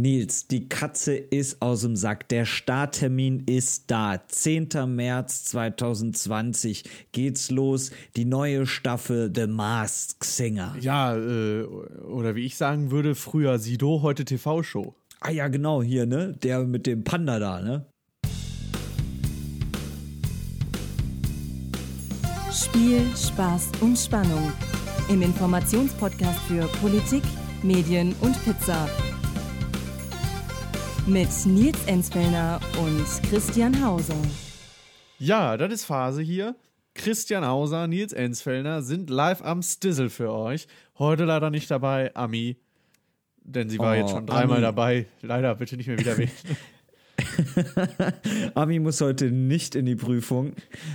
Nils, die Katze ist aus dem Sack. Der Starttermin ist da. 10. März 2020 geht's los. Die neue Staffel The Masked Singer. Ja, äh, oder wie ich sagen würde, früher Sido, heute TV-Show. Ah ja, genau, hier, ne? Der mit dem Panda da, ne? Spiel, Spaß und Spannung. Im Informationspodcast für Politik, Medien und Pizza. Mit Nils Enzfellner und Christian Hauser. Ja, das ist Phase hier. Christian Hauser, Nils Enzfellner sind live am Stizzle für euch. Heute leider nicht dabei, Ami. Denn sie war Oh, jetzt schon dreimal Ami. dabei. Leider bitte nicht mehr wieder weg. Ami muss heute nicht in die Prüfung.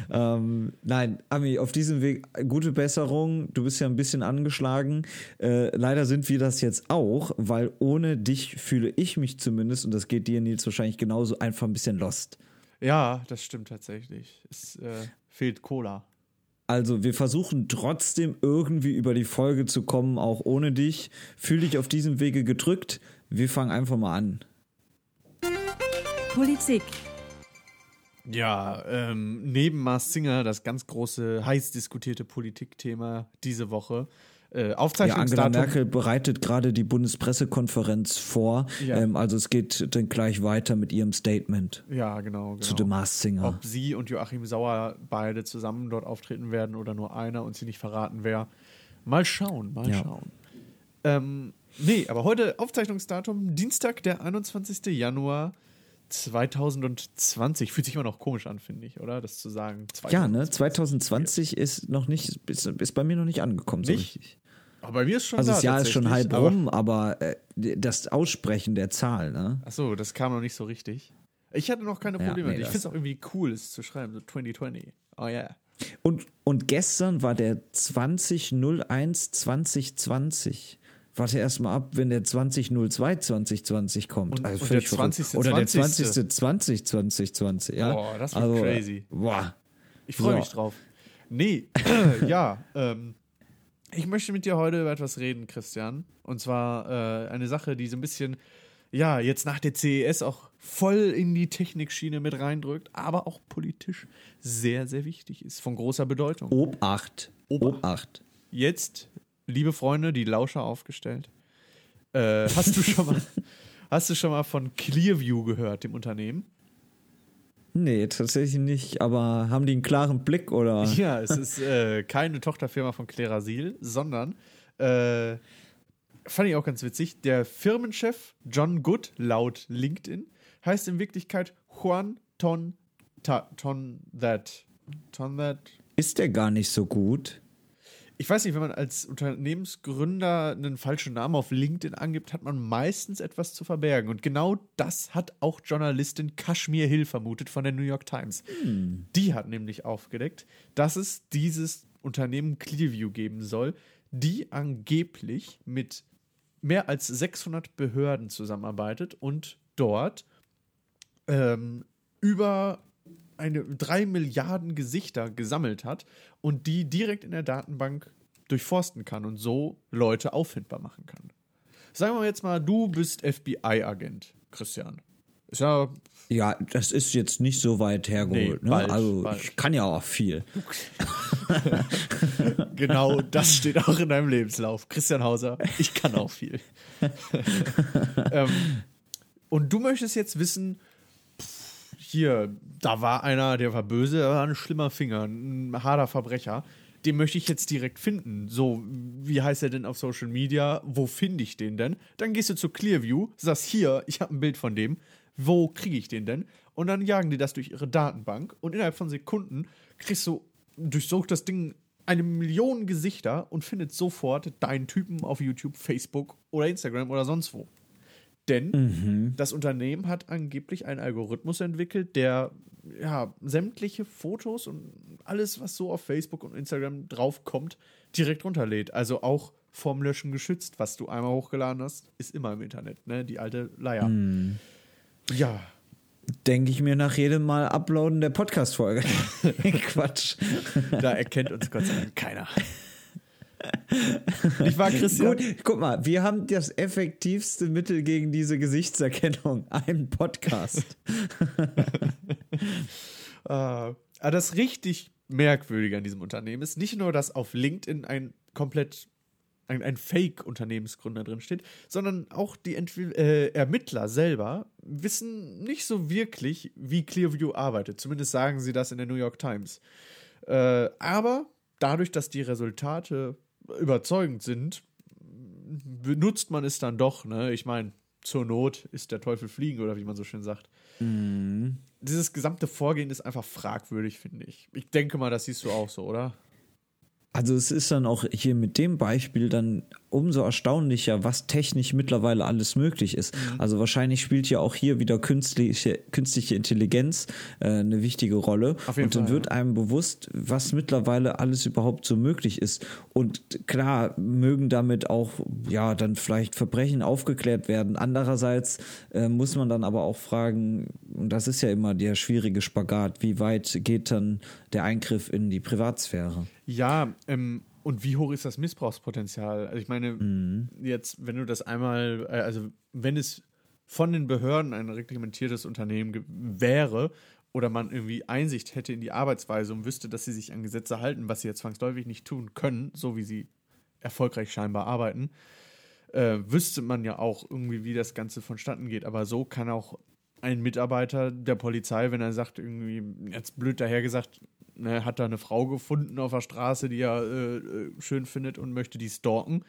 Ähm, nein, Ami, auf diesem Weg gute Besserung. Du bist ja ein bisschen angeschlagen. Äh, leider sind wir das jetzt auch, weil ohne dich fühle ich mich zumindest, und das geht dir, Nils, wahrscheinlich genauso, einfach ein bisschen lost. ja, das stimmt tatsächlich. Es äh, fehlt Cola. Also, wir versuchen trotzdem irgendwie über die Folge zu kommen, auch ohne dich. Fühl dich auf diesem Wege gedrückt. Wir fangen einfach mal an. Politik, Ja, ähm, neben Mars Singer das ganz große, heiß diskutierte Politikthema diese Woche. Äh, Ja, Angela Aufzeichnungsdatum. Merkel bereitet gerade die Bundespressekonferenz vor. Ja. Ähm, also es geht dann gleich weiter mit ihrem Statement Ja, genau. genau. zu The Masked Singer. Ob sie und Joachim Sauer beide zusammen dort auftreten werden oder nur einer und sie nicht verraten wer. Mal schauen, mal Ja. schauen. Ähm, nee, aber heute Aufzeichnungsdatum, Dienstag, der 21. Januar 2020. Fühlt sich immer noch komisch an, finde ich, oder? Das zu sagen. Ja, ne? 2020. 2020 ist noch nicht, ist, ist bei mir noch nicht angekommen so Nicht? richtig. Aber bei mir ist schon Also da, das Jahr ist schon halb aber- rum, aber äh, das Aussprechen der Zahl, ne? Achso, das kam noch nicht so richtig. Ich hatte noch keine Ja, Probleme. nee, ich finde es auch irgendwie cool, es zu schreiben, so 2020. Oh yeah. Und, und gestern war der 2001 2020. Warte erst mal ab, wenn der 2002 2020 kommt. Und- also und der verrückt. 20. Oder der 20. 20. 20 2020, ja. Boah, das wird also, crazy. Boah. Ich freue So. mich drauf. Nee, ja, ähm, ich möchte mit dir heute über etwas reden, Christian. Und zwar äh, eine Sache, die so ein bisschen, ja, jetzt nach der CES auch voll in die Technikschiene mit reindrückt, aber auch politisch sehr, sehr wichtig ist, von großer Bedeutung. Obacht. Obacht. Obacht. Jetzt, liebe Freunde, die Lauscher aufgestellt. Äh, hast du schon mal, hast du schon mal von Clearview gehört, dem Unternehmen? Nee, tatsächlich nicht. Aber haben die einen klaren Blick oder? Ja, es ist äh, keine Tochterfirma von Klerasil, sondern äh, fand ich auch ganz witzig. Der Firmenchef John Good laut LinkedIn heißt in Wirklichkeit Juan Ton Ta, Ton That. Ton That. Ist der gar nicht so gut? Ich weiß nicht, wenn man als Unternehmensgründer einen falschen Namen auf LinkedIn angibt, hat man meistens etwas zu verbergen. Und genau das hat auch Journalistin Kashmir Hill vermutet von der New York Times. Die hat nämlich aufgedeckt, dass es dieses Unternehmen Clearview geben soll, die angeblich mit mehr als 600 Behörden zusammenarbeitet und dort ähm, über eine drei Milliarden Gesichter gesammelt hat und die direkt in der Datenbank durchforsten kann und so Leute auffindbar machen kann. Sagen wir jetzt mal, du bist FBI-Agent, Christian. Ist ja Ja, das ist jetzt nicht so weit hergeholt. Nee, ne? bald, also bald. ich kann ja auch viel. genau das steht auch in deinem Lebenslauf. Christian Hauser, ich kann auch viel. ähm, und du möchtest jetzt wissen, hier, da war einer, der war böse, der war ein schlimmer Finger, ein harter Verbrecher. Den möchte ich jetzt direkt finden. So, wie heißt er denn auf Social Media? Wo finde ich den denn? Dann gehst du zu Clearview, sagst hier, ich habe ein Bild von dem. Wo kriege ich den denn? Und dann jagen die das durch ihre Datenbank und innerhalb von Sekunden kriegst du, durchsucht das Ding eine Million Gesichter und findet sofort deinen Typen auf YouTube, Facebook oder Instagram oder sonst wo. Denn das Unternehmen hat angeblich einen Algorithmus entwickelt, der ja, sämtliche Fotos und alles, was so auf Facebook und Instagram draufkommt, direkt runterlädt. Also auch vom Löschen geschützt. Was du einmal hochgeladen hast, ist immer im Internet, ne? Die alte Leier. Ja. Denke ich mir nach jedem Mal Uploaden der Podcast-Folge. Quatsch. Da erkennt uns Gott sei Dank keiner. Ich war Christian. Gut, guck mal, wir haben das effektivste Mittel gegen diese Gesichtserkennung, einen Podcast. Äh, aber das richtig Merkwürdige an diesem Unternehmen ist nicht nur, dass auf LinkedIn ein komplett ein, ein Fake-Unternehmensgründer drin steht, sondern auch die Entwi äh, Ermittler selber wissen nicht so wirklich, wie Clearview arbeitet. Zumindest sagen sie das in der New York Times. Äh, aber dadurch, dass die Resultate überzeugend sind, benutzt man es dann doch. Ne? Ich meine, zur Not ist der Teufel fliegen oder wie man so schön sagt. Dieses gesamte Vorgehen ist einfach fragwürdig, finde ich. Ich denke mal, das siehst du auch so, oder? Also es ist dann auch hier mit dem Beispiel dann umso erstaunlicher, was technisch mittlerweile alles möglich ist. Mhm. Also wahrscheinlich spielt ja auch hier wieder künstliche, künstliche Intelligenz äh, eine wichtige Rolle. Auf jeden Und dann Fall, wird einem bewusst, was mittlerweile alles überhaupt so möglich ist. Und klar, mögen damit auch, ja, dann vielleicht Verbrechen aufgeklärt werden. Andererseits äh, muss man dann aber auch fragen, und das ist ja immer der schwierige Spagat, wie weit geht dann der Eingriff in die Privatsphäre? Ja, ähm, und wie hoch ist das Missbrauchspotenzial? Also ich meine, jetzt, wenn du das einmal, äh, also wenn es von den Behörden ein reglementiertes Unternehmen wäre oder man irgendwie Einsicht hätte in die Arbeitsweise und wüsste, dass sie sich an Gesetze halten, was sie jetzt zwangsläufig nicht tun können, so wie sie erfolgreich scheinbar arbeiten, äh, wüsste man ja auch irgendwie, wie das Ganze vonstatten geht. Aber so kann auch ein Mitarbeiter der Polizei, wenn er sagt, irgendwie, jetzt blöd dahergesagt, ne, hat da eine Frau gefunden auf der Straße, die er äh, äh, schön findet und möchte die stalken.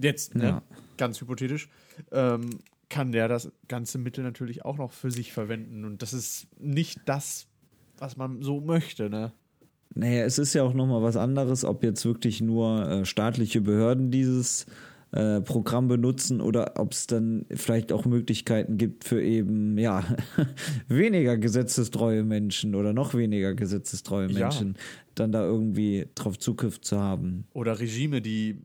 Jetzt, ne, Ja. ganz hypothetisch, ähm, kann der das ganze Mittel natürlich auch noch für sich verwenden. Und das ist nicht das, was man so möchte, ne? Naja, es ist ja auch nochmal was anderes, ob jetzt wirklich nur äh, staatliche Behörden dieses äh, Programm benutzen oder ob es dann vielleicht auch Möglichkeiten gibt für eben, ja, weniger gesetzestreue Menschen oder noch weniger gesetzestreue Ja. Menschen, dann da irgendwie drauf Zugriff zu haben. Oder Regime, die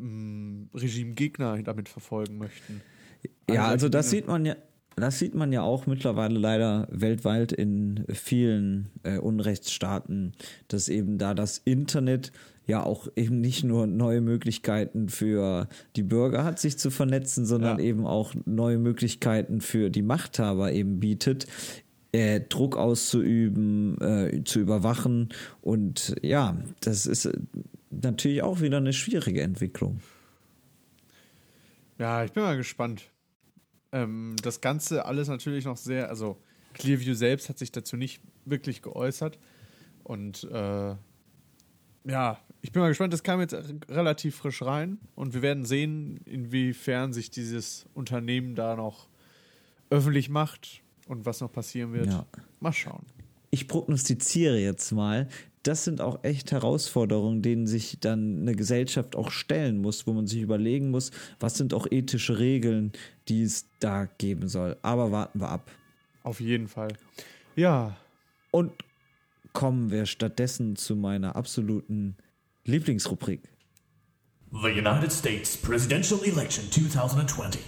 mh, Regimegegner damit verfolgen möchten. Ja, also das sieht man ja, das sieht man ja auch mittlerweile leider weltweit in vielen äh, Unrechtsstaaten, dass eben da das Internet ja auch eben nicht nur neue Möglichkeiten für die Bürger hat, sich zu vernetzen, sondern Ja. eben auch neue Möglichkeiten für die Machthaber eben bietet. Äh, Druck auszuüben, äh, zu überwachen und ja, das ist äh, natürlich auch wieder eine schwierige Entwicklung. Ja, ich bin mal gespannt. Ähm, das Ganze alles natürlich noch sehr, also Clearview selbst hat sich dazu nicht wirklich geäußert. Und äh, ja, ich bin mal gespannt, das kam jetzt relativ frisch rein und wir werden sehen, inwiefern sich dieses Unternehmen da noch öffentlich macht und was noch passieren wird. Ja. Mal schauen. ich prognostiziere jetzt mal, das sind auch echt Herausforderungen, denen sich dann eine Gesellschaft auch stellen muss, wo man sich überlegen muss, was sind auch ethische Regeln, die es da geben soll. Aber warten wir ab. Auf jeden Fall. Ja, Und kommen wir stattdessen zu meiner absoluten Lieblingsrubrik. The United States presidential election 2020.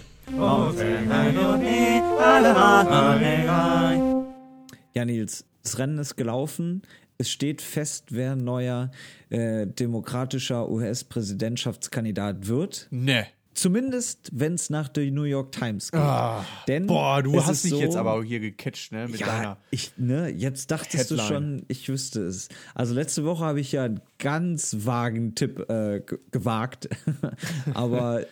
Ja, Nils, das Rennen ist gelaufen. Es steht fest, wer neuer äh, demokratischer US-Präsidentschaftskandidat wird. ne. Zumindest, wenn es nach der New York Times geht. Denn Ah. Boah, du hast dich so, jetzt aber hier gecatcht, ne? Mit ja, deiner. ich, ne, jetzt dachtest du Headline. schon, ich wüsste es. Also letzte Woche habe ich ja einen ganz vagen Tipp äh, ge- gewagt. aber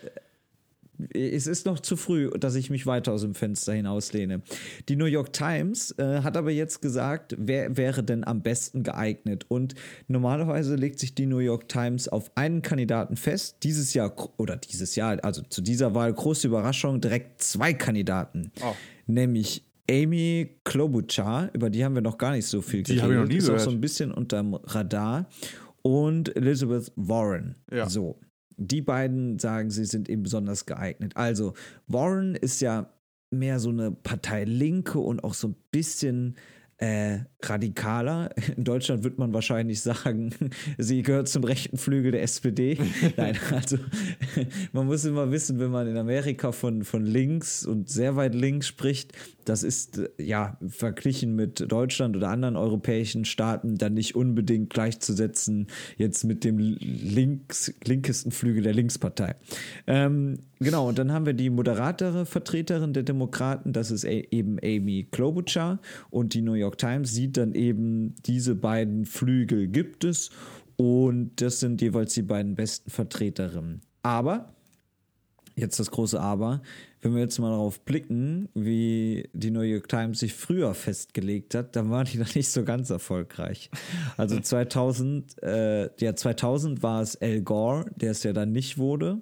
es ist noch zu früh, dass ich mich weiter aus dem Fenster hinauslehne. Die New York Times äh, hat aber jetzt gesagt, wer wäre denn am besten geeignet? Und normalerweise legt sich die New York Times auf einen Kandidaten fest. Dieses Jahr, oder dieses Jahr, also zu dieser Wahl, große Überraschung, direkt zwei Kandidaten. Oh. Nämlich Amy Klobuchar, über die haben wir noch gar nicht so viel Die habe ich noch nie ist auch gehört. so ein bisschen unterm Radar. Und Elizabeth Warren. Ja. So. Die beiden sagen, sie sind eben besonders geeignet. Also, Warren ist ja mehr so eine Partei Linke und auch so ein bisschen äh, radikaler. In Deutschland wird man wahrscheinlich sagen, sie gehört zum rechten Flügel der SPD. Nein, also man muss immer wissen, wenn man in Amerika von, von links und sehr weit links spricht, das ist äh, ja verglichen mit Deutschland oder anderen europäischen Staaten dann nicht unbedingt gleichzusetzen jetzt mit dem links, linkesten Flügel der Linkspartei. Ähm, genau, und dann haben wir die moderatere Vertreterin der Demokraten, das ist eben Amy Klobuchar und die New York Times sieht dann eben, diese beiden Flügel gibt es und das sind jeweils die beiden besten Vertreterinnen. Aber, jetzt das große Aber, wenn wir jetzt mal darauf blicken, wie die New York Times sich früher festgelegt hat, dann waren die noch nicht so ganz erfolgreich. Also 2000, äh, ja 2000 war es Al Gore, der es ja dann nicht wurde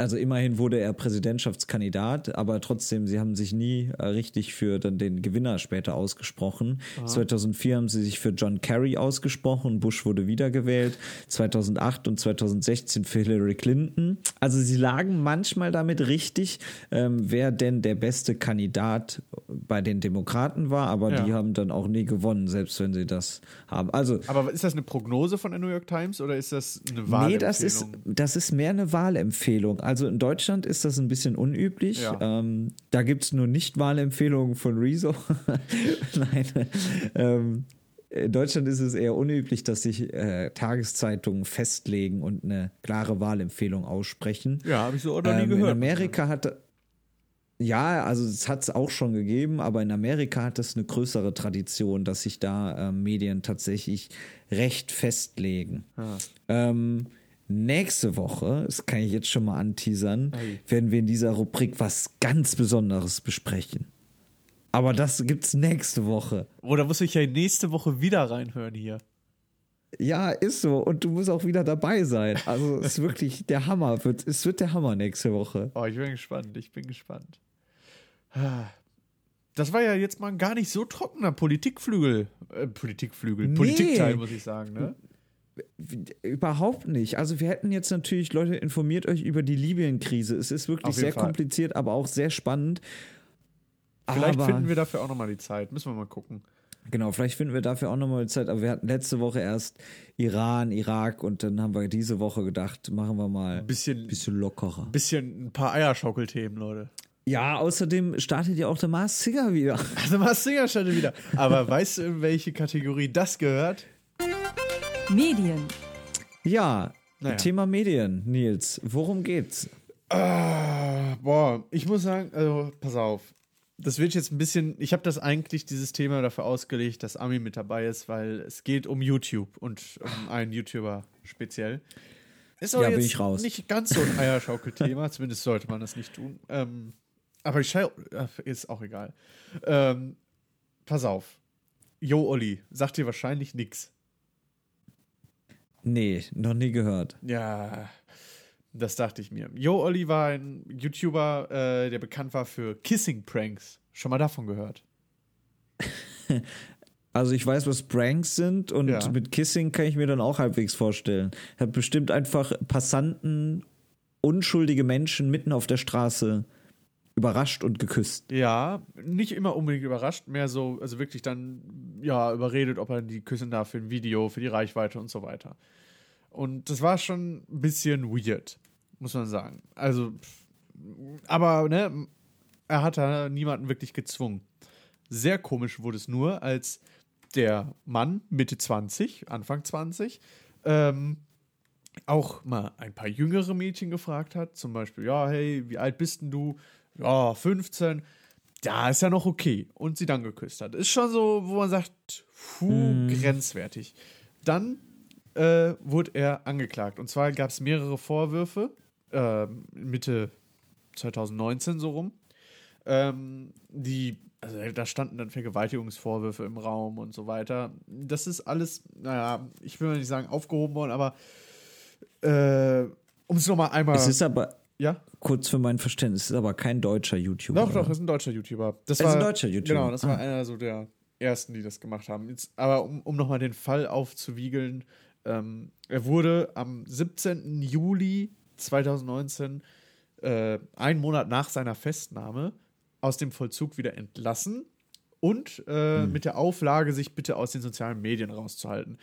also immerhin wurde er Präsidentschaftskandidat, aber trotzdem, sie haben sich nie äh, richtig für dann den Gewinner später ausgesprochen. Aha. 2004 haben sie sich für John Kerry ausgesprochen, Bush wurde wiedergewählt. 2008 und 2016 für Hillary Clinton. Also sie lagen manchmal damit richtig, ähm, wer denn der beste Kandidat bei den Demokraten war, aber ja. die haben dann auch nie gewonnen, selbst wenn sie das haben. Also, aber ist das eine Prognose von der New York Times oder ist das eine Wahlempfehlung? Nee, das ist, das ist mehr eine Wahlempfehlung. Also in Deutschland ist das ein bisschen unüblich. Ja. Ähm, da gibt es nur Nicht-Wahlempfehlungen von Rezo. Nein. Ähm, in Deutschland ist es eher unüblich, dass sich äh, Tageszeitungen festlegen und eine klare Wahlempfehlung aussprechen. Ja, habe ich so auch noch nie ähm, gehört. In Amerika hat ja, also es hat es auch schon gegeben, aber in Amerika hat es eine größere Tradition, dass sich da äh, Medien tatsächlich recht festlegen. Ah. Ähm, Nächste Woche, das kann ich jetzt schon mal anteasern, werden wir in dieser Rubrik was ganz Besonderes besprechen. Aber das gibt's nächste Woche. Oder muss ich ja nächste Woche wieder reinhören hier? Ja, ist so. Und du musst auch wieder dabei sein. Also es ist wirklich der Hammer. Es wird der Hammer nächste Woche. Oh, ich bin gespannt. Ich bin gespannt. Das war ja jetzt mal ein gar nicht so trockener Politikflügel. Äh, Politikflügel. Nee. Politikteil, muss ich sagen, ne? Überhaupt nicht. Also wir hätten jetzt natürlich, Leute, informiert euch über die Libyen-Krise. Es ist wirklich sehr Fall. kompliziert, aber auch sehr spannend. Vielleicht aber, finden wir dafür auch nochmal die Zeit. Müssen wir mal gucken. Genau, vielleicht finden wir dafür auch nochmal die Zeit. Aber wir hatten letzte Woche erst Iran, Irak und dann haben wir diese Woche gedacht, machen wir mal ein bisschen, bisschen lockerer. Ein bisschen ein paar Eierschaukelthemen, Leute. Ja, außerdem startet ja auch der Mars Singer wieder. der Mars Singer startet wieder. Aber weißt du, in welche Kategorie das gehört? Medien. Ja, naja. Thema Medien, Nils. Worum geht's? Ah, boah, ich muss sagen, also pass auf. Das wird jetzt ein bisschen, ich habe das eigentlich, dieses Thema dafür ausgelegt, dass Ami mit dabei ist, weil es geht um YouTube und um einen YouTuber speziell. Ist aber ja, jetzt nicht ganz so ein Eierschaukelthema, zumindest sollte man das nicht tun. Ähm, aber ich schau, äh, ist auch egal. Ähm, pass auf. Yo, Olli, sagt dir wahrscheinlich nichts. Nee, noch nie gehört. Ja, das dachte ich mir. Yo Olli war ein YouTuber, äh, der bekannt war für Kissing-Pranks. Schon mal davon gehört? Also ich weiß, was Pranks sind und ja. mit Kissing kann ich mir dann auch halbwegs vorstellen. Er hat bestimmt einfach Passanten, unschuldige Menschen mitten auf der Straße überrascht und geküsst. Ja, nicht immer unbedingt überrascht, mehr so, also wirklich dann, ja, überredet, ob er die küssen darf für ein Video, für die Reichweite und so weiter. Und das war schon ein bisschen weird, muss man sagen. Also, aber, ne, er hat da niemanden wirklich gezwungen. Sehr komisch wurde es nur, als der Mann Mitte 20, Anfang 20, ähm, auch mal ein paar jüngere Mädchen gefragt hat, zum Beispiel, ja, hey, wie alt bist denn du? ja, 15, ja, ist ja noch okay. Und sie dann geküsst hat. Ist schon so, wo man sagt, puh, mm. grenzwertig. Dann äh, wurde er angeklagt. Und zwar gab es mehrere Vorwürfe, äh, Mitte 2019 so rum. Ähm, die, also da standen dann Vergewaltigungsvorwürfe im Raum und so weiter. Das ist alles, naja, ich will mal nicht sagen aufgehoben worden, aber äh, um es nochmal einmal. Es ist aber, ja? Kurz für mein Verständnis, ist aber kein deutscher YouTuber. Doch, doch, ist ein deutscher YouTuber. Das ist war, ein deutscher YouTuber. Genau, das ah. war einer so der ersten, die das gemacht haben. Jetzt, aber um, um nochmal den Fall aufzuwiegeln, ähm, er wurde am 17. Juli 2019, äh, einen Monat nach seiner Festnahme, aus dem Vollzug wieder entlassen und äh, Hm. mit der Auflage, sich bitte aus den sozialen Medien rauszuhalten.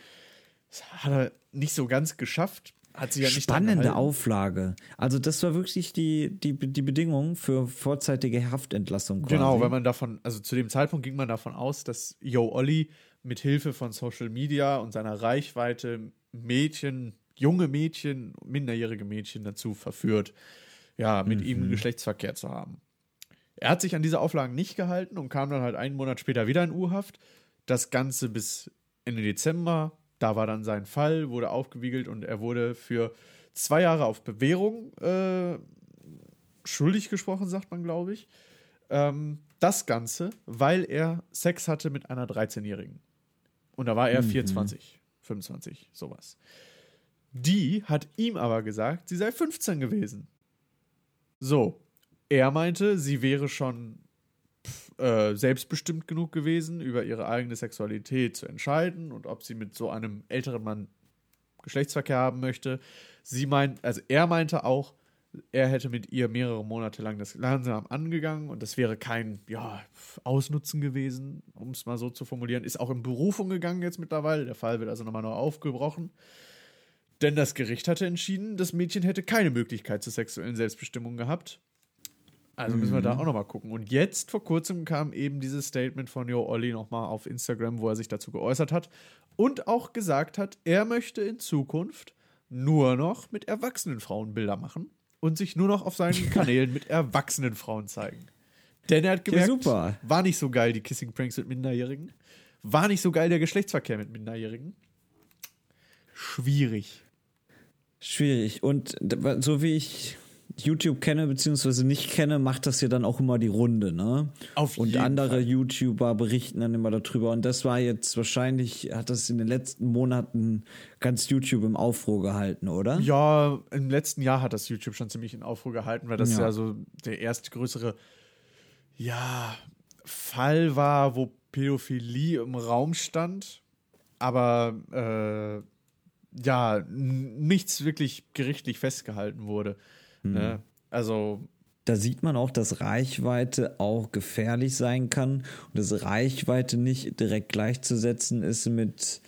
Das hat er nicht so ganz geschafft. Ja Spannende. Auflage. Also das war wirklich die, die, die Bedingung für vorzeitige Haftentlassung. Quasi. Genau, weil man davon, also zu dem Zeitpunkt ging man davon aus, dass Yo Olli mit Hilfe von Social Media und seiner Reichweite Mädchen, junge Mädchen, minderjährige Mädchen dazu verführt, ja, mit ihm Geschlechtsverkehr zu haben. Er hat sich an diese Auflagen nicht gehalten und kam dann halt einen Monat später wieder in U-Haft. Das Ganze bis Ende Dezember. Da war dann sein Fall, wurde aufgewiegelt und er wurde für zwei Jahre auf Bewährung äh, schuldig gesprochen, sagt man, glaube ich. Ähm, das Ganze, weil er Sex hatte mit einer 13-Jährigen. Und da war er 24, 25, sowas. Die hat ihm aber gesagt, sie sei 15 gewesen. So, er meinte, sie wäre schon äh, selbstbestimmt genug gewesen, über ihre eigene Sexualität zu entscheiden und ob sie mit so einem älteren Mann Geschlechtsverkehr haben möchte. Sie meint, also er meinte auch, er hätte mit ihr mehrere Monate lang das langsam angegangen und das wäre kein ja, Ausnutzen gewesen, um es mal so zu formulieren. Ist auch in Berufung gegangen jetzt mittlerweile. Der Fall wird also nochmal neu aufgebrochen. Denn das Gericht hatte entschieden, das Mädchen hätte keine Möglichkeit zur sexuellen Selbstbestimmung gehabt. Also müssen wir da auch nochmal gucken. Und jetzt vor kurzem kam eben dieses Statement von Jo Olli nochmal auf Instagram, wo er sich dazu geäußert hat und auch gesagt hat, er möchte in Zukunft nur noch mit erwachsenen Frauen Bilder machen und sich nur noch auf seinen Kanälen mit erwachsenen Frauen zeigen. Denn er hat Ja, gemerkt, super. war nicht so geil die Kissing Pranks mit Minderjährigen, war nicht so geil der Geschlechtsverkehr mit Minderjährigen. Schwierig. Schwierig. Und so wie ich YouTube kenne, beziehungsweise nicht kenne, macht das ja dann auch immer die Runde, ne? Auf Und jeden andere Fall. YouTuber berichten dann immer darüber. Und das war jetzt wahrscheinlich, hat das in den letzten Monaten ganz YouTube im Aufruhr gehalten, oder? Ja, im letzten Jahr hat das YouTube schon ziemlich in Aufruhr gehalten, weil das ja, Ja. so der erste größere ja, Fall war, wo Pädophilie im Raum stand, aber äh, ja, nichts wirklich gerichtlich festgehalten wurde. Ne? Also, Da sieht man auch, dass Reichweite auch gefährlich sein kann und dass Reichweite nicht direkt gleichzusetzen ist mit,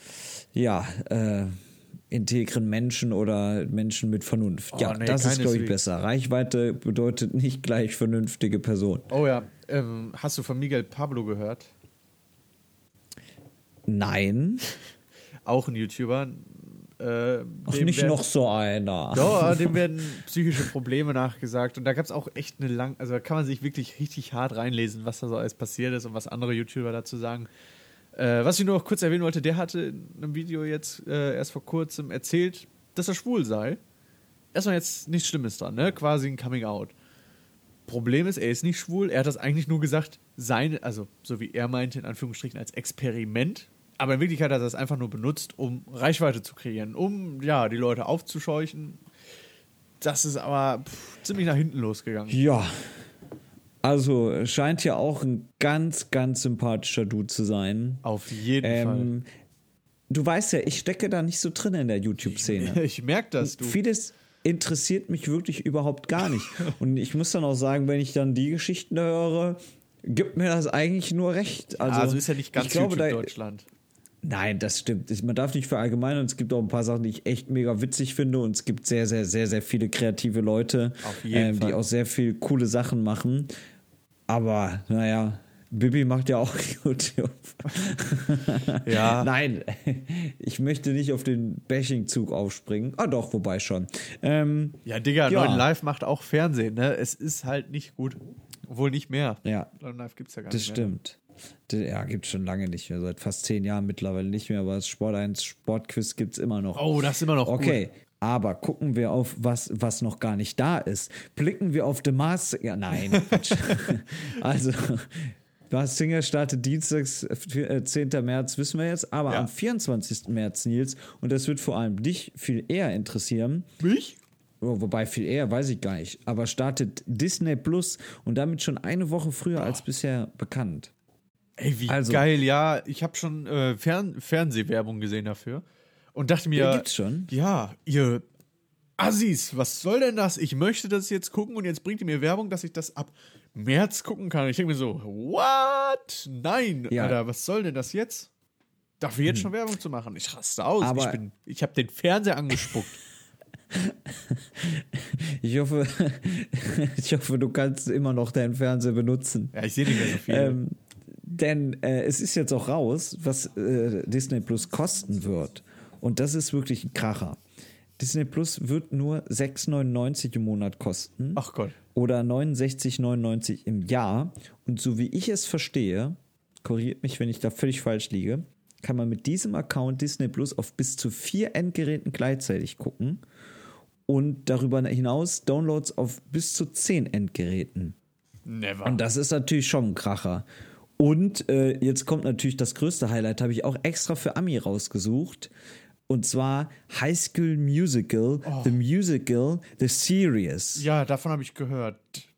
ja, äh, integren Menschen oder Menschen mit Vernunft. Oh, ja, nee, das ist, glaube ich, besser. Reichweite bedeutet nicht gleich vernünftige Person. oh ja, ähm, hast du von Miguel Pablo gehört? Nein, Auch ein YouTuber. Äh, ach, nicht werden- noch so einer. Ja, dem werden psychische Probleme nachgesagt. Und da gab es auch echt eine lang, also da kann man sich wirklich richtig hart reinlesen, was da so alles passiert ist und was andere YouTuber dazu sagen. Äh, was ich nur noch kurz erwähnen wollte, der hatte in einem Video jetzt äh, erst vor kurzem erzählt, dass er schwul sei. Erstmal jetzt nichts Schlimmes dran, ne? Quasi ein Coming Out. Problem ist, er ist nicht schwul. Er hat das eigentlich nur gesagt, seine, also so wie er meinte, in Anführungsstrichen als Experiment. Aber in Wirklichkeit hat er das einfach nur benutzt, um Reichweite zu kreieren, um ja die Leute aufzuscheuchen. Das ist aber pff, ziemlich nach hinten losgegangen. Ja. Also scheint ja auch ein ganz, ganz sympathischer Dude zu sein. Auf jeden Ähm, du weißt ja, ich stecke da nicht so drin in der YouTube-Szene. Fall. Ich merke das, du. Vieles interessiert mich wirklich überhaupt gar nicht. Und ich muss dann auch sagen, wenn ich dann die Geschichten höre, gibt mir das eigentlich nur recht. Also, Also, ist ja nicht ganz ich glaube, YouTube da, Deutschland. Nein, das stimmt. Man darf nicht verallgemeinern. Und es gibt auch ein paar Sachen, die ich echt mega witzig finde. Und es gibt sehr, sehr, sehr, sehr viele kreative Leute, ähm, die auch sehr viel coole Sachen machen. Aber, naja, Bibi macht ja auch YouTube. Ja. Nein, ich möchte nicht auf den Bashing-Zug aufspringen. Ah, doch, wobei schon. Ähm, Ja, Digga, Ja. 9 Live macht auch Fernsehen, ne? Es ist halt nicht gut. Obwohl nicht mehr. Ja. 9 Live gibt's ja gar Das nicht stimmt. Ja, gibt schon lange nicht mehr. Seit fast zehn Jahren mittlerweile nicht mehr. Aber das Sport 1 Sportquiz gibt es immer noch. Oh, das ist immer noch Okay, gut. aber gucken wir auf was, was noch gar nicht da ist. Blicken wir auf The Mars. Ja, nein, also, Mars Singer startet dienstags, äh, 10. März, wissen wir jetzt. Aber Ja. am 24. März, Nils, und das wird vor allem dich viel eher interessieren. Mich? Oh, wobei viel eher, weiß ich gar nicht. Aber startet Disney Plus und damit schon eine Woche früher als bisher bekannt. Ey, wie Also- geil, ja. Ich habe schon äh, Fern Fernsehwerbung gesehen dafür und dachte mir, Ja, gibt's schon? ja, ihr Assis, was soll denn das? Ich möchte das jetzt gucken und jetzt bringt ihr mir Werbung, dass ich das ab März gucken kann. Ich denke mir so, what? Nein, Ja. Alter, was soll denn das jetzt? Dafür jetzt schon Werbung zu machen? Ich raste aus. Aber- ich bin, ich habe den Fernseher angespuckt. Ich hoffe, ich hoffe, du kannst immer noch deinen Fernseher benutzen. ja, ich sehe nicht mehr so viel. Ähm, denn äh, es ist jetzt auch raus, was äh, Disney Plus kosten wird. Und das ist wirklich ein Kracher. Disney Plus wird nur 6,99 im Monat kosten. Ach Gott. Oder 69,99 im Jahr. Und so wie ich es verstehe, korrigiert mich, wenn ich da völlig falsch liege, kann man mit diesem Account Disney Plus auf bis zu vier Endgeräten gleichzeitig gucken. Und darüber hinaus Downloads auf bis zu zehn Endgeräten. Never. Und das ist natürlich schon ein Kracher. Und äh, jetzt kommt natürlich das größte Highlight, habe ich auch extra für Ami rausgesucht. Und zwar High School Musical, The Musical, The Series ja, davon habe ich gehört.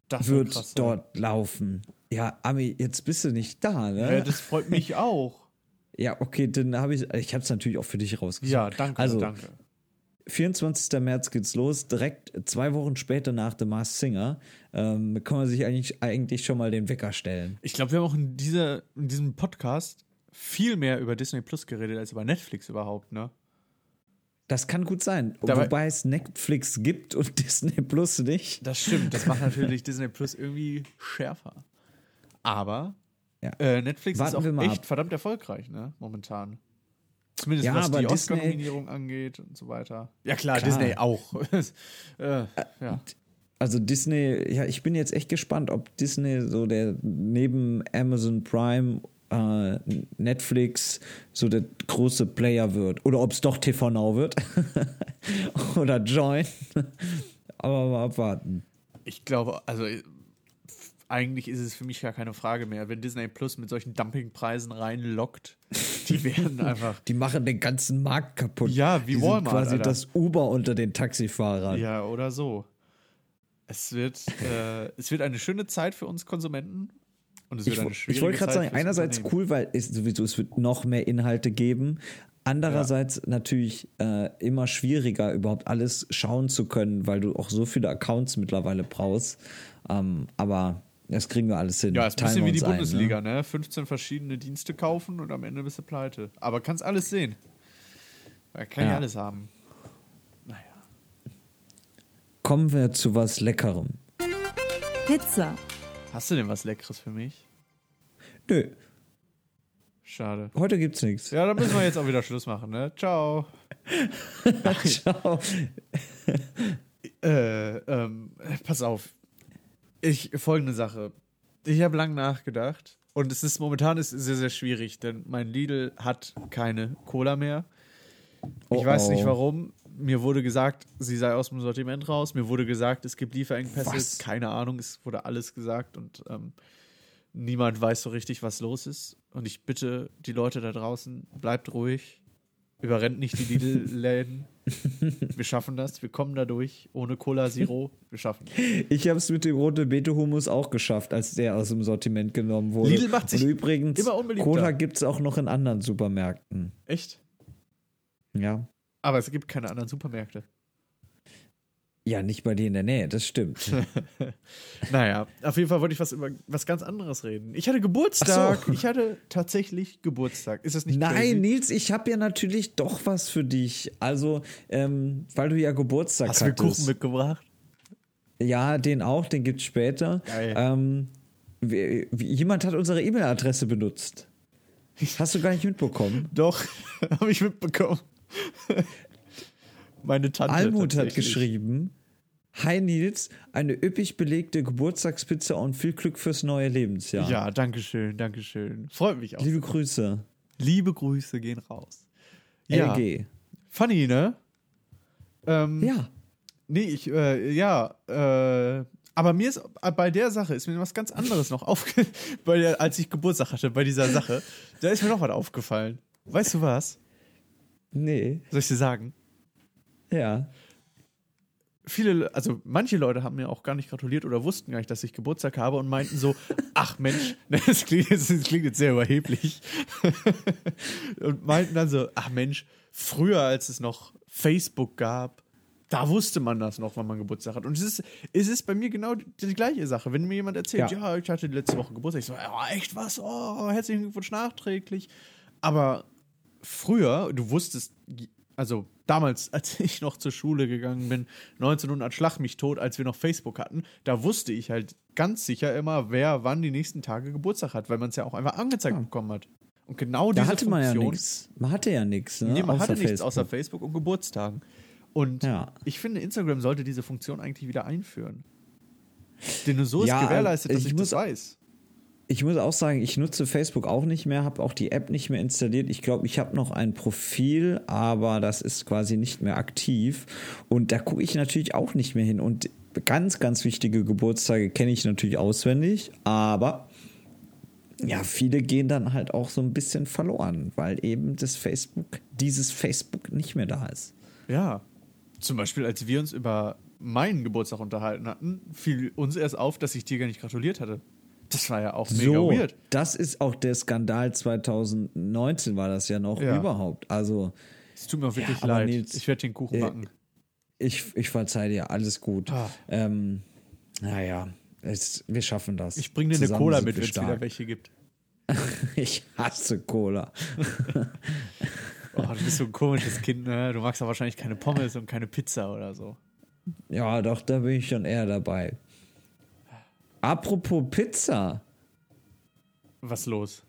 Das wird krass dort laufen. Ja, Ami, jetzt bist du nicht da, Ja, ne? das freut mich auch. Ja, okay, dann habe ich, ich habe es natürlich auch für dich rausgesucht. Ja, danke, Also, danke. 24. März geht's los, direkt zwei Wochen später nach The Masked Singer. Ähm, kann man sich eigentlich, eigentlich schon mal den Wecker stellen. Ich glaube, wir haben auch in, dieser, in diesem Podcast viel mehr über Disney Plus geredet als über Netflix überhaupt, ne? Das kann gut sein. Dabei- Wobei es Netflix gibt und Disney Plus nicht. Das stimmt, das macht natürlich Disney Plus irgendwie schärfer. Aber Ja. äh, Netflix Warten ist auch echt ab. verdammt erfolgreich, ne? Momentan. Zumindest Ja, was aber die Oscar-Nominierung angeht und so weiter. Ja, klar, Klar. Disney auch. äh, ja. Also Disney, ja, ich bin jetzt echt gespannt, ob Disney so der neben Amazon Prime, äh, Netflix so der große Player wird. Oder ob es doch TV Now wird. Oder Join. Aber mal abwarten. Ich glaube, also eigentlich ist es für mich gar keine Frage mehr. Wenn Disney Plus mit solchen Dumpingpreisen reinlockt, die werden einfach. Die machen den ganzen Markt kaputt. Ja, wie Die Walmart, Sind quasi Alter. das Uber unter den Taxifahrern. Ja, oder so. Es wird, äh, es wird eine schöne Zeit für uns Konsumenten. Und es wird Ich, eine schwierige ich wollte gerade sagen, einerseits cool, weil es sowieso es wird noch mehr Inhalte geben. Andererseits natürlich äh, immer schwieriger, überhaupt alles schauen zu können, weil du auch so viele Accounts mittlerweile brauchst. Ähm, aber das kriegen wir alles hin. Ja, ist ein Teilen bisschen wir wie die uns ein, Bundesliga, ne? ne? 15 verschiedene Dienste kaufen und am Ende bist du pleite. Aber kannst alles sehen. Man kann ja, Ja. alles haben. Naja. Kommen wir zu was Leckerem. Pizza. Hast du denn was Leckeres für mich? Nö, Schade. heute gibt's nichts. Ja, dann müssen wir jetzt auch wieder Schluss machen, ne? Ciao. Ciao. Äh, ähm, pass auf. Ich, folgende Sache. Ich habe lang nachgedacht und es ist momentan ist sehr, sehr schwierig, denn mein Lidl hat keine Cola mehr. Ich Oh, weiß nicht oh. warum. Mir wurde gesagt, sie sei aus dem Sortiment raus. Mir wurde gesagt, es gibt Lieferengpässe. Was? Keine Ahnung, es wurde alles gesagt und ähm, niemand weiß so richtig, was los ist. Und ich bitte die Leute da draußen, bleibt ruhig. Überrennt nicht die Lidl-Läden. Wir schaffen das. Wir kommen da durch. Ohne Cola Zero. Wir schaffen das. Ich habe es mit dem rote Beete Hummus auch geschafft, als der aus dem Sortiment genommen wurde. Lidl macht sich Und übrigens, immer unbeliebter. Cola gibt's auch noch in anderen Supermärkten. Echt? Ja. Aber es gibt keine anderen Supermärkte. Ja, nicht bei dir in der Nähe, das stimmt. Naja, auf jeden Fall wollte ich was über was ganz anderes reden. Ich hatte Geburtstag. So. Ich hatte tatsächlich Geburtstag. Ist das nicht Nein, crazy? Nils, ich habe ja natürlich doch was für dich. Also, ähm, weil du ja Geburtstag Hast du mir hattest. Kuchen mitgebracht? Ja, den auch, den gibt's später. Geil. Ähm, jemand hat unsere E-Mail-Adresse benutzt. Hast du gar nicht mitbekommen? Doch, habe ich mitbekommen. Meine Tante. Almut hat geschrieben: Hi Nils, eine üppig belegte Geburtstagspizza und viel Glück fürs neue Lebensjahr. Ja, danke schön, danke schön. Freut mich auch. Liebe Grüße. Liebe Grüße gehen raus. Ja, LG. funny, ne? Ähm, Ja. Nee, ich, äh, ja, äh, aber mir ist bei der Sache ist mir was ganz anderes noch aufgefallen, als ich Geburtstag hatte, bei dieser Sache. Da ist mir noch was aufgefallen. Weißt du was? Nee. Soll ich dir sagen? Ja. Viele, also manche Leute haben mir auch gar nicht gratuliert oder wussten gar nicht, dass ich Geburtstag habe und meinten so, ach Mensch, das klingt jetzt, das klingt jetzt sehr überheblich. und meinten dann so, ach Mensch, früher als es noch Facebook gab, Da wusste man das noch, wann man Geburtstag hat. Und es ist, es ist bei mir genau die, die gleiche Sache. Wenn mir jemand erzählt, ja. Ja. ich hatte letzte Woche Geburtstag, ich so, oh, echt was? Oh, herzlichen Glückwunsch nachträglich. Aber früher, du wusstest, also damals, als ich noch zur Schule gegangen bin, 1900 Schlag mich tot, als wir noch Facebook hatten, da wusste ich halt ganz sicher immer, wer wann die nächsten Tage Geburtstag hat, weil man es ja auch einfach angezeigt bekommen hat. Und genau Da diese hatte man ja Funktion, nichts. Man hatte ja nichts. Ne? Nee, man außer hatte nichts Facebook. außer Facebook und Geburtstagen. Und Ja. ich finde, Instagram sollte diese Funktion eigentlich wieder einführen. Denn nur so ist Ja, gewährleistet, dass ich ich, das weiß. Ich muss auch sagen, ich nutze Facebook auch nicht mehr, habe auch die App nicht mehr installiert. Ich glaube, ich habe noch ein Profil, aber das ist quasi nicht mehr aktiv. Und da gucke ich natürlich auch nicht mehr hin. Und ganz, ganz wichtige Geburtstage kenne ich natürlich auswendig, aber ja, viele gehen dann halt auch so ein bisschen verloren, weil eben das Facebook, dieses Facebook nicht mehr da ist. Ja. Zum Beispiel, als wir uns über meinen Geburtstag unterhalten hatten, fiel uns erst auf, dass ich dir gar nicht gratuliert hatte. Das war ja auch mega so, weird. das ist auch der Skandal 2019 war das ja noch Ja. überhaupt. Also Es tut mir wirklich aber leid. Nils, ich werde den Kuchen äh, backen. Ich, ich verzeih dir, alles gut. Ah. Ähm, naja, es, wir schaffen das. Ich bringe dir eine Zusammen Cola sind mit, wenn es wieder welche gibt. Ich hasse Cola. Oh, du bist so ein komisches Kind, ne? Du magst ja wahrscheinlich keine Pommes und keine Pizza oder so. Ja, doch, da bin ich schon eher dabei. Apropos Pizza. Was los?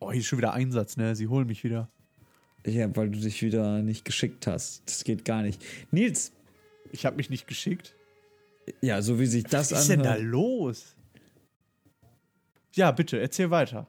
Oh, hier ist schon wieder Einsatz, ne? Sie holen mich wieder. Ja, weil du dich wieder nicht geschickt hast. Das geht gar nicht. Nils, Ich habe mich nicht geschickt. ja, so wie sich das Was ist denn da los? Ja, bitte, erzähl weiter.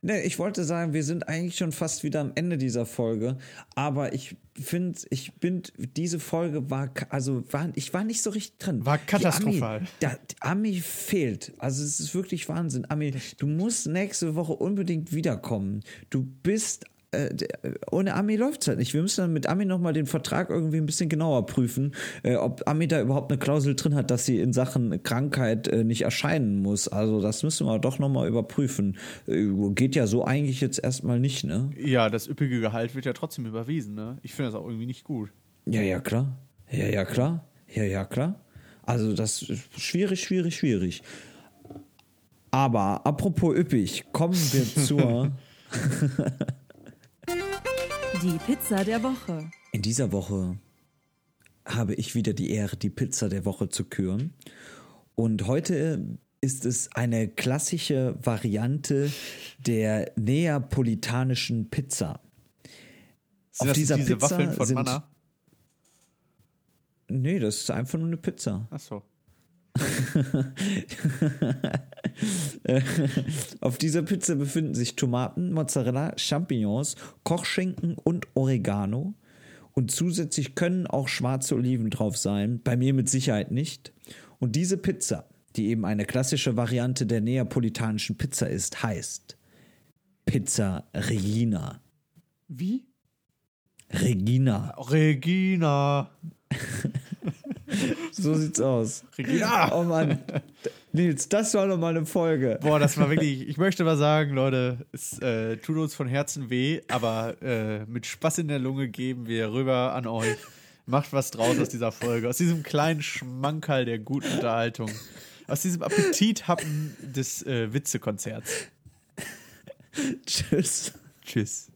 Nee, ich wollte sagen, wir sind eigentlich schon fast wieder am Ende dieser Folge, aber ich finde, ich bin, diese Folge war, also war, ich war nicht so richtig drin. War Die katastrophal. Ami, der, die Ami fehlt. Also es ist wirklich Wahnsinn. Ami, du musst nächste Woche unbedingt wiederkommen. Du bist, äh, der- ohne Ami läuft es halt nicht. Wir müssen dann mit Ami nochmal den Vertrag irgendwie ein bisschen genauer prüfen, äh, ob Ami da überhaupt eine Klausel drin hat, dass sie in Sachen Krankheit äh, nicht erscheinen muss. Also das müssen wir doch nochmal überprüfen. Äh, geht ja so eigentlich jetzt erstmal nicht, ne? Ja, das üppige Gehalt wird ja trotzdem überwiesen, ne? Ich finde das auch irgendwie nicht gut. Ja, ja, klar. Ja, ja, klar. Ja, ja, klar. Also das ist schwierig, schwierig, schwierig. Aber apropos üppig, kommen wir zur. Die Pizza der Woche. In dieser Woche habe ich wieder die Ehre, die Pizza der Woche zu küren. Und heute ist es eine klassische Variante der neapolitanischen Pizza. Sind Auf das dieser diese Pizza Waffeln von sind- Manna? Nee, das ist einfach nur eine Pizza. Achso. Auf dieser Pizza befinden sich Tomaten, Mozzarella, Champignons, Kochschinken und Oregano. Und zusätzlich können auch schwarze Oliven drauf sein. Bei mir mit Sicherheit nicht. Und diese Pizza, die eben eine klassische Variante der neapolitanischen Pizza ist, heißt Pizza Regina. Wie? Regina. Regina. So sieht's aus. Regina. Oh Mann. Nils, das war doch mal eine Folge. Boah, das war wirklich, ich möchte mal sagen, Leute, es äh, tut uns von Herzen weh, aber äh, mit Spaß in der Lunge geben wir rüber an euch. Macht was draus aus dieser Folge, aus diesem kleinen Schmankerl der guten Unterhaltung, aus diesem Appetithappen des äh, Witzekonzerts. Tschüss. Tschüss.